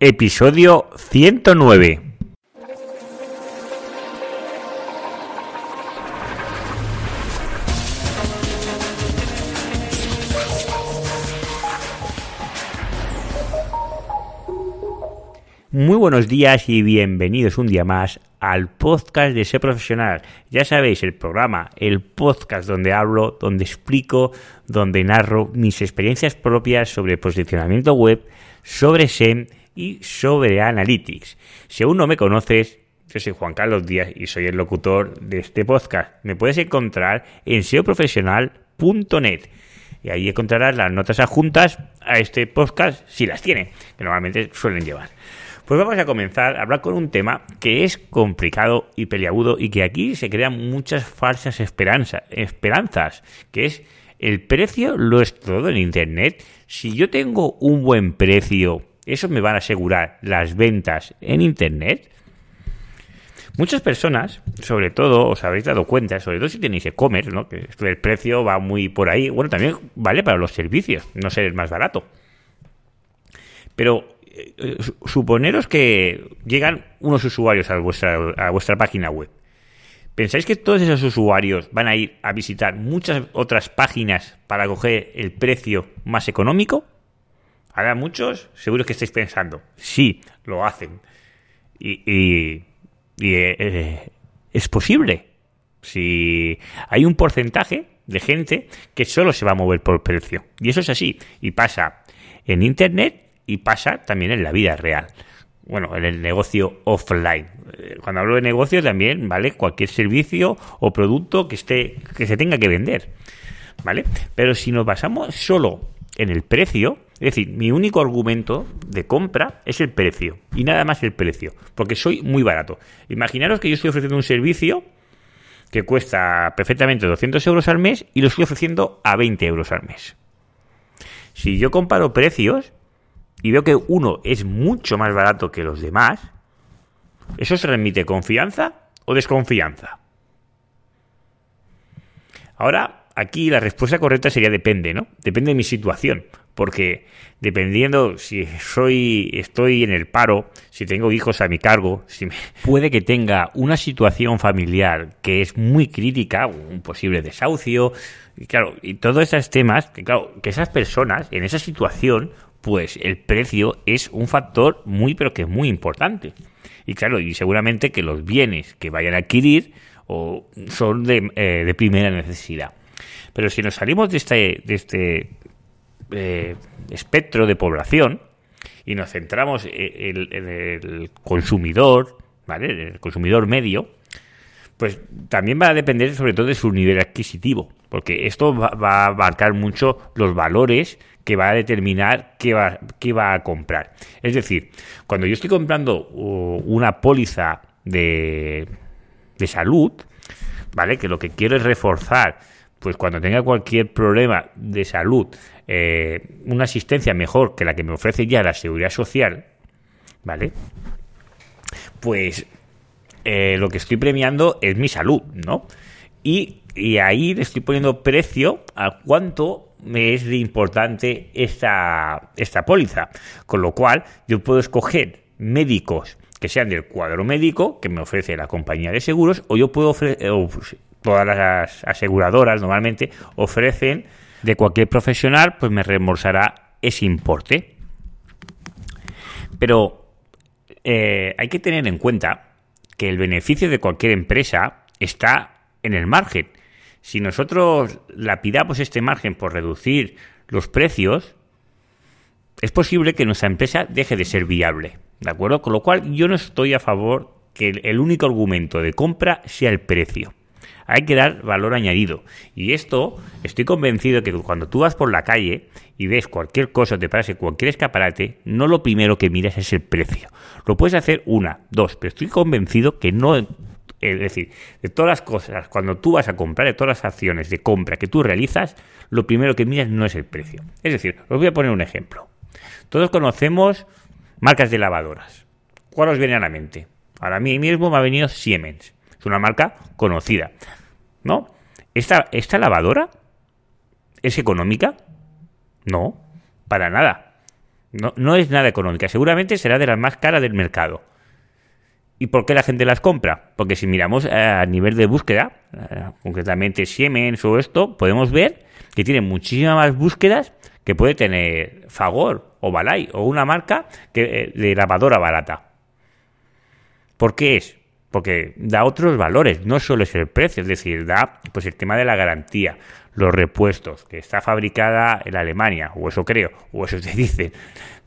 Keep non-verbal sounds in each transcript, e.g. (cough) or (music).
Episodio 109. Muy buenos días y bienvenidos un día más al podcast de Ser Profesional. Ya sabéis, el programa, el podcast donde hablo, donde explico, donde narro mis experiencias propias sobre posicionamiento web, sobre SEM y sobre Analytics. Si aún no me conoces, yo soy Juan Carlos Díaz y soy el locutor de este podcast. Me puedes encontrar en seoprofesional.net y ahí encontrarás las notas adjuntas a este podcast si las tiene, que normalmente suelen llevar. Pues vamos a comenzar a hablar con un tema que es complicado y peliagudo y que aquí se crean muchas falsas esperanzas, esperanzas que es el precio lo es todo en Internet. Si yo tengo un buen precio ¿Eso me van a asegurar las ventas en Internet? Muchas personas, sobre todo, os habréis dado cuenta, sobre todo si tenéis e-commerce, ¿no? que el precio va muy por ahí. Bueno, también vale para los servicios, no ser el más barato. Pero eh, suponeros que llegan unos usuarios a vuestra, a vuestra página web. ¿Pensáis que todos esos usuarios van a ir a visitar muchas otras páginas para coger el precio más económico? Ahora muchos, seguro que estáis pensando, sí, lo hacen. Y, y, eh, es posible. Si hay un porcentaje de gente que solo se va a mover por precio. Y eso es así. Y pasa en Internet y pasa también en la vida real. Bueno, en el negocio offline. Eh, cuando hablo de negocio también, ¿vale? Cualquier servicio o producto que esté, que se tenga que vender. ¿Vale? Pero si nos basamos solo en el precio, es decir, mi único argumento de compra es el precio y nada más el precio, porque soy muy barato. Imaginaros que yo estoy ofreciendo un servicio que cuesta perfectamente 200 euros al mes y lo estoy ofreciendo a 20 euros al mes. Si yo comparo precios y veo que uno es mucho más barato que los demás, ¿eso se remite confianza o desconfianza? Ahora, aquí la respuesta correcta sería depende, ¿no? Depende de mi situación, porque dependiendo si soy estoy en el paro, si tengo hijos a mi cargo, si (laughs) puede que tenga una situación familiar que es muy crítica, un posible desahucio, y claro, y todos esos temas, que claro, que esas personas en esa situación, pues el precio es un factor muy pero que muy importante. Y claro, y seguramente que los bienes que vayan a adquirir o son de, eh, de primera necesidad. Pero si nos salimos de este, de este eh, espectro de población y nos centramos en, el consumidor, ¿vale? En el consumidor medio, pues también va a depender sobre todo de su nivel adquisitivo, porque esto va, a abarcar mucho los valores que va a determinar qué va, qué va a comprar. Es decir, cuando yo estoy comprando uh, una póliza de, de salud, ¿vale? Que lo que quiero es reforzar pues cuando tenga cualquier problema de salud, eh, una asistencia mejor que la que me ofrece ya la seguridad social, ¿vale? Pues eh, lo que estoy premiando es mi salud, ¿no? Y, ahí le estoy poniendo precio a cuánto me es de importante esta, esta póliza. Con lo cual, yo puedo escoger médicos que sean del cuadro médico que me ofrece la compañía de seguros, o yo puedo ofrecer, todas las aseguradoras normalmente ofrecen de cualquier profesional, pues me reembolsará ese importe. Pero eh, hay que tener en cuenta que el beneficio de cualquier empresa está en el margen. Si nosotros lapidamos este margen por reducir los precios, es posible que nuestra empresa deje de ser viable. ¿De acuerdo? Con lo cual yo no estoy a favor que el único argumento de compra sea el precio hay que dar valor añadido. Y esto, estoy convencido que cuando tú vas por la calle y ves cualquier cosa, te parece cualquier escaparate, no lo primero que miras es el precio. Lo puedes hacer una, dos, pero estoy convencido que no es decir, de todas las cosas, cuando tú vas a comprar, de todas las acciones de compra que tú realizas, lo primero que miras no es el precio. Es decir, os voy a poner un ejemplo. Todos conocemos marcas de lavadoras. ¿Cuál os viene a la mente? Ahora mí mismo me ha venido Siemens. Es una marca conocida. ¿No? ¿Esta, ¿Esta lavadora es económica? No, para nada. No, no es nada económica. Seguramente será de las más caras del mercado. ¿Y por qué la gente las compra? Porque si miramos a nivel de búsqueda, eh, concretamente Siemens o esto, podemos ver que tiene muchísimas más búsquedas que puede tener Fagor o Balay o una marca que, eh, de lavadora barata. ¿Por qué es? Porque da otros valores, no solo es el precio, es decir, da pues el tema de la garantía, los repuestos, que está fabricada en Alemania, o eso creo, o eso se (laughs) dice,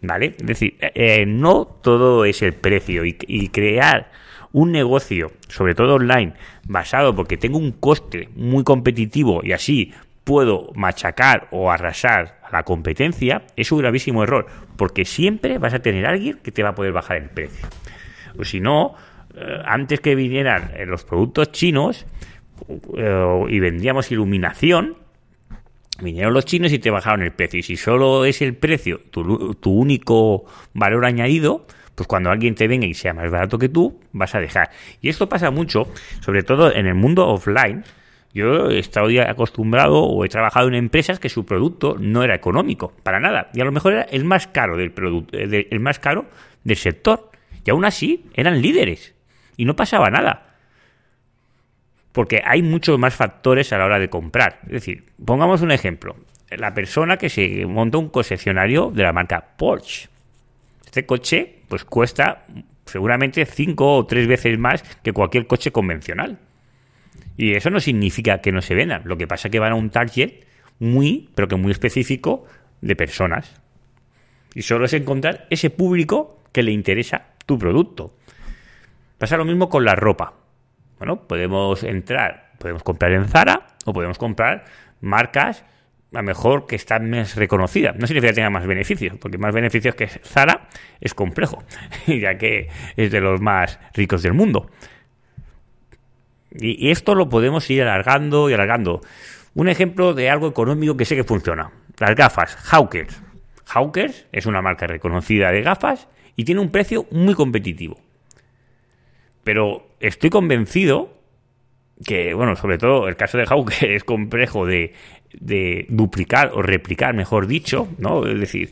¿vale? Es decir, eh, no todo es el precio y, crear un negocio, sobre todo online, basado porque tengo un coste muy competitivo y así puedo machacar o arrasar a la competencia, es un gravísimo error, porque siempre vas a tener alguien que te va a poder bajar el precio. O si no, eh, antes que vinieran eh, los productos chinos eh, y vendíamos iluminación, vinieron los chinos y te bajaron el precio. Y si solo es el precio tu, tu único valor añadido, pues cuando alguien te venga y sea más barato que tú, vas a dejar. Y esto pasa mucho, sobre todo en el mundo offline, yo he estado acostumbrado o he trabajado en empresas que su producto no era económico, para nada. Y a lo mejor era el más caro del producto, eh, el más caro del sector. Y aún así eran líderes. Y no pasaba nada. Porque hay muchos más factores a la hora de comprar. Es decir, pongamos un ejemplo. La persona que se monta un concesionario de la marca Porsche. Este coche, pues cuesta seguramente cinco o tres veces más que cualquier coche convencional. Y eso no significa que no se vendan. Lo que pasa es que van a un target muy, pero que muy específico de personas. Y solo es encontrar ese público que le interesa tu producto. Pasa lo mismo con la ropa. Bueno, podemos entrar, podemos comprar en Zara o podemos comprar marcas a mejor que están más reconocidas. No significa que tenga más beneficios, porque más beneficios que Zara es complejo, (laughs) ya que es de los más ricos del mundo. Y, esto lo podemos ir alargando y alargando. Un ejemplo de algo económico que sé que funciona. Las gafas, Hawkers. Hawkers es una marca reconocida de gafas y tiene un precio muy competitivo. Pero estoy convencido que, bueno, sobre todo el caso de Hawkers (laughs) es complejo de, de duplicar o replicar, mejor dicho, ¿no? Es decir,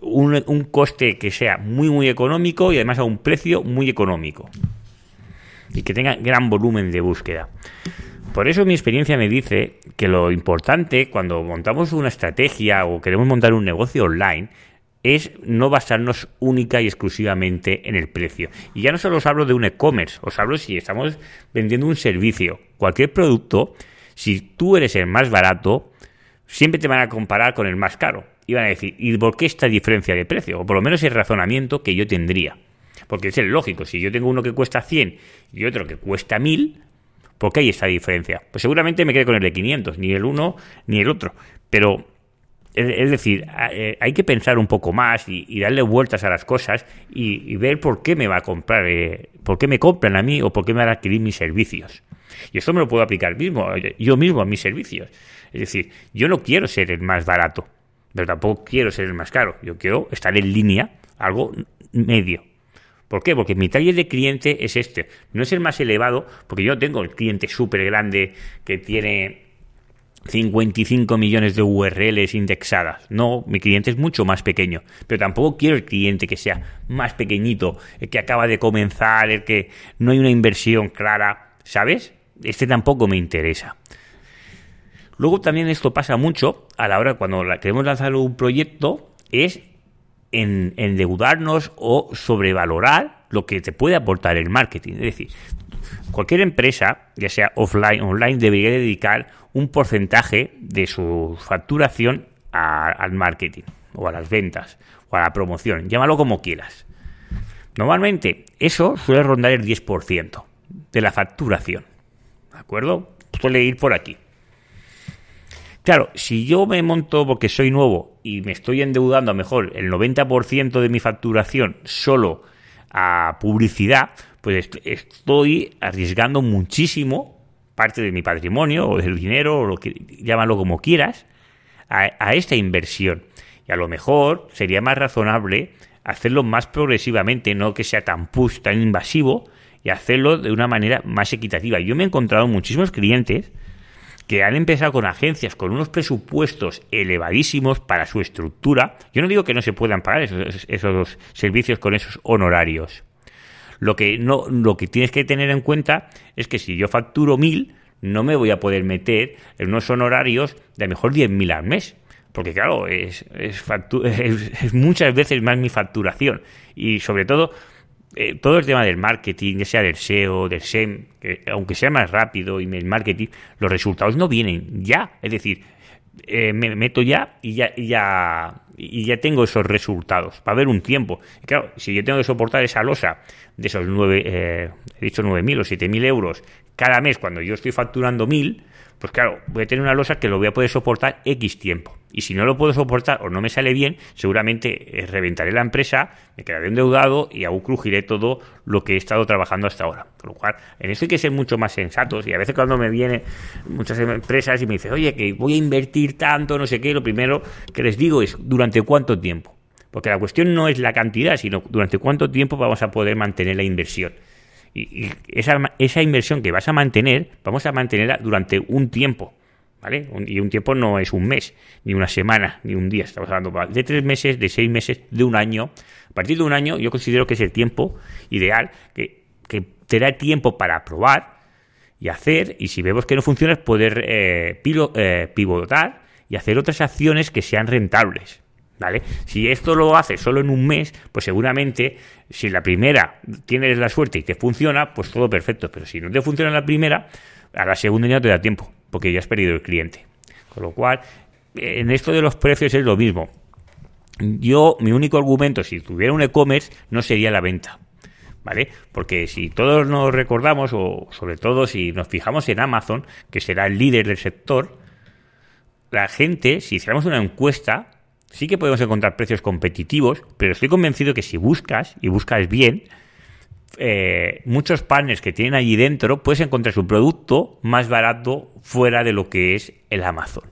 un, un coste que sea muy, muy económico y además a un precio muy económico y que tenga gran volumen de búsqueda. Por eso mi experiencia me dice que lo importante cuando montamos una estrategia o queremos montar un negocio online es no basarnos única y exclusivamente en el precio. Y ya no solo os hablo de un e-commerce, os hablo si estamos vendiendo un servicio, cualquier producto, si tú eres el más barato, siempre te van a comparar con el más caro. Y van a decir, ¿y por qué esta diferencia de precio? O por lo menos el razonamiento que yo tendría. Porque es el lógico, si yo tengo uno que cuesta 100 y otro que cuesta 1000, ¿por qué hay esta diferencia? Pues seguramente me quede con el de 500, ni el uno ni el otro. Pero, es decir, eh, hay que pensar un poco más y, darle vueltas a las cosas y, ver por qué me va a comprar, eh, por qué me compran a mí o por qué me van a adquirir mis servicios. Y esto me lo puedo aplicar mismo, yo mismo a mis servicios. Es decir, yo no quiero ser el más barato, pero tampoco quiero ser el más caro. Yo quiero estar en línea, algo medio. ¿Por qué? Porque mi taller de cliente es este. No es el más elevado, porque yo tengo el cliente súper grande que tiene 55 millones de URLs indexadas. No, mi cliente es mucho más pequeño. Pero tampoco quiero el cliente que sea más pequeñito, el que acaba de comenzar, el que no hay una inversión clara. ¿Sabes? Este tampoco me interesa. Luego también esto pasa mucho a la hora cuando queremos lanzar un proyecto, es en endeudarnos o sobrevalorar lo que te puede aportar el marketing. Es decir, cualquier empresa, ya sea offline o online, debería dedicar un porcentaje de su facturación al marketing o a las ventas o a la promoción, llámalo como quieras. Normalmente eso suele rondar el 10% de la facturación. ¿De acuerdo? Suele ir por aquí. Claro, si yo me monto porque soy nuevo y me estoy endeudando a mejor el 90% de mi facturación solo a publicidad, pues estoy arriesgando muchísimo parte de mi patrimonio o del dinero o lo que llámalo como quieras a, esta inversión. Y a lo mejor sería más razonable hacerlo más progresivamente, no que sea tan push, tan invasivo, y hacerlo de una manera más equitativa. Yo me he encontrado muchísimos clientes que han empezado con agencias con unos presupuestos elevadísimos para su estructura. Yo no digo que no se puedan pagar esos, servicios con esos honorarios. Lo que, no, lo que tienes que tener en cuenta es que si yo facturo mil, no me voy a poder meter en unos honorarios de a mejor 10.000 al mes. Porque claro, es, (laughs) es, es, muchas veces más mi facturación. Y sobre todo, eh, todo el tema del marketing, ya sea del SEO, del SEM, que aunque sea más rápido y el marketing, los resultados no vienen ya. Es decir, eh, me meto ya y ya, y ya y ya tengo esos resultados. Va a haber un tiempo. claro, si yo tengo que soportar esa losa de esos nueve, eh, he dicho 9.000 o 7.000 euros cada mes cuando yo estoy facturando 1.000, pues claro, voy a tener una losa que lo voy a poder soportar X tiempo. Y si no lo puedo soportar o no me sale bien, seguramente eh, reventaré la empresa, me quedaré endeudado y aún crujiré todo lo que he estado trabajando hasta ahora. Por lo cual, en eso hay que ser mucho más sensatos. Y a veces cuando me vienen muchas empresas y me dicen, oye, que voy a invertir tanto, no sé qué, lo primero que les digo es, ¿durante cuánto tiempo? Porque la cuestión no es la cantidad, sino durante cuánto tiempo vamos a poder mantener la inversión. Y, esa, esa inversión que vas a mantener, vamos a mantenerla durante un tiempo. ¿Vale? Y un tiempo no es un mes, ni una semana, ni un día. Estamos hablando de tres meses, de seis meses, de un año. A partir de un año, yo considero que es el tiempo ideal, que, que te da tiempo para probar y hacer. Y si vemos que no funciona, poder eh, eh, pivotar y hacer otras acciones que sean rentables. ¿Vale? Si esto lo haces solo en un mes, pues seguramente si la primera tienes la suerte y te funciona, pues todo perfecto. Pero si no te funciona la primera, a la segunda ya te da tiempo, porque ya has perdido el cliente. Con lo cual, en esto de los precios es lo mismo. Yo, mi único argumento, si tuviera un e-commerce, no sería la venta. ¿Vale? Porque si todos nos recordamos, o sobre todo si nos fijamos en Amazon, que será el líder del sector, la gente, si hiciéramos una encuesta, sí que podemos encontrar precios competitivos, pero estoy convencido que si buscas y buscas bien, eh, muchos partners que tienen allí dentro puedes encontrar su producto más barato fuera de lo que es el Amazon.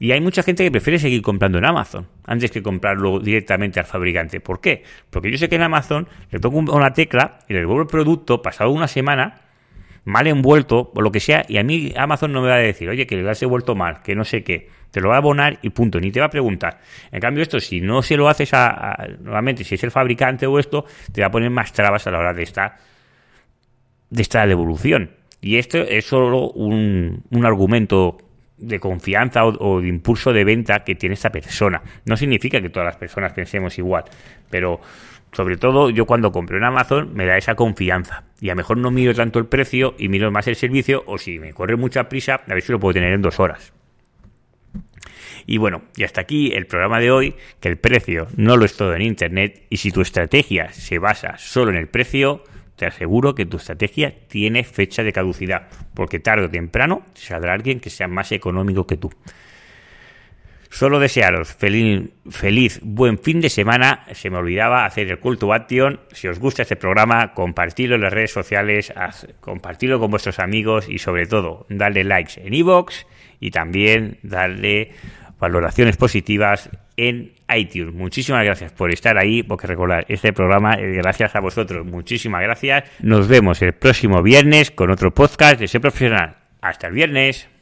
Y hay mucha gente que prefiere seguir comprando en Amazon antes que comprarlo directamente al fabricante. ¿Por qué? Porque yo sé que en Amazon le toco una tecla y le devuelvo el producto pasado una semana mal envuelto o lo que sea y a mí Amazon no me va a decir, oye, que le has devuelto mal, que no sé qué te lo va a abonar y punto, ni te va a preguntar. En cambio, esto, si no se lo haces a, nuevamente, si es el fabricante o esto, te va a poner más trabas a la hora de esta, de esta devolución. Y esto es solo un, un argumento de confianza o, de impulso de venta que tiene esta persona. No significa que todas las personas pensemos igual, pero sobre todo yo cuando compro en Amazon me da esa confianza. Y a lo mejor no miro tanto el precio y miro más el servicio, o si me corre mucha prisa, a ver si lo puedo tener en dos horas. Y bueno, y hasta aquí el programa de hoy, que el precio no lo es todo en Internet y si tu estrategia se basa solo en el precio, te aseguro que tu estrategia tiene fecha de caducidad, porque tarde o temprano saldrá alguien que sea más económico que tú. Solo desearos feliz, feliz, buen fin de semana. Se me olvidaba hacer el call to action. Si os gusta este programa, compartidlo en las redes sociales, compartidlo con vuestros amigos y sobre todo, darle likes en iVoox y también darle valoraciones positivas en iTunes. Muchísimas gracias por estar ahí, porque recordar, este programa es gracias a vosotros. Muchísimas gracias. Nos vemos el próximo viernes con otro podcast de Ser Profesional. Hasta el viernes.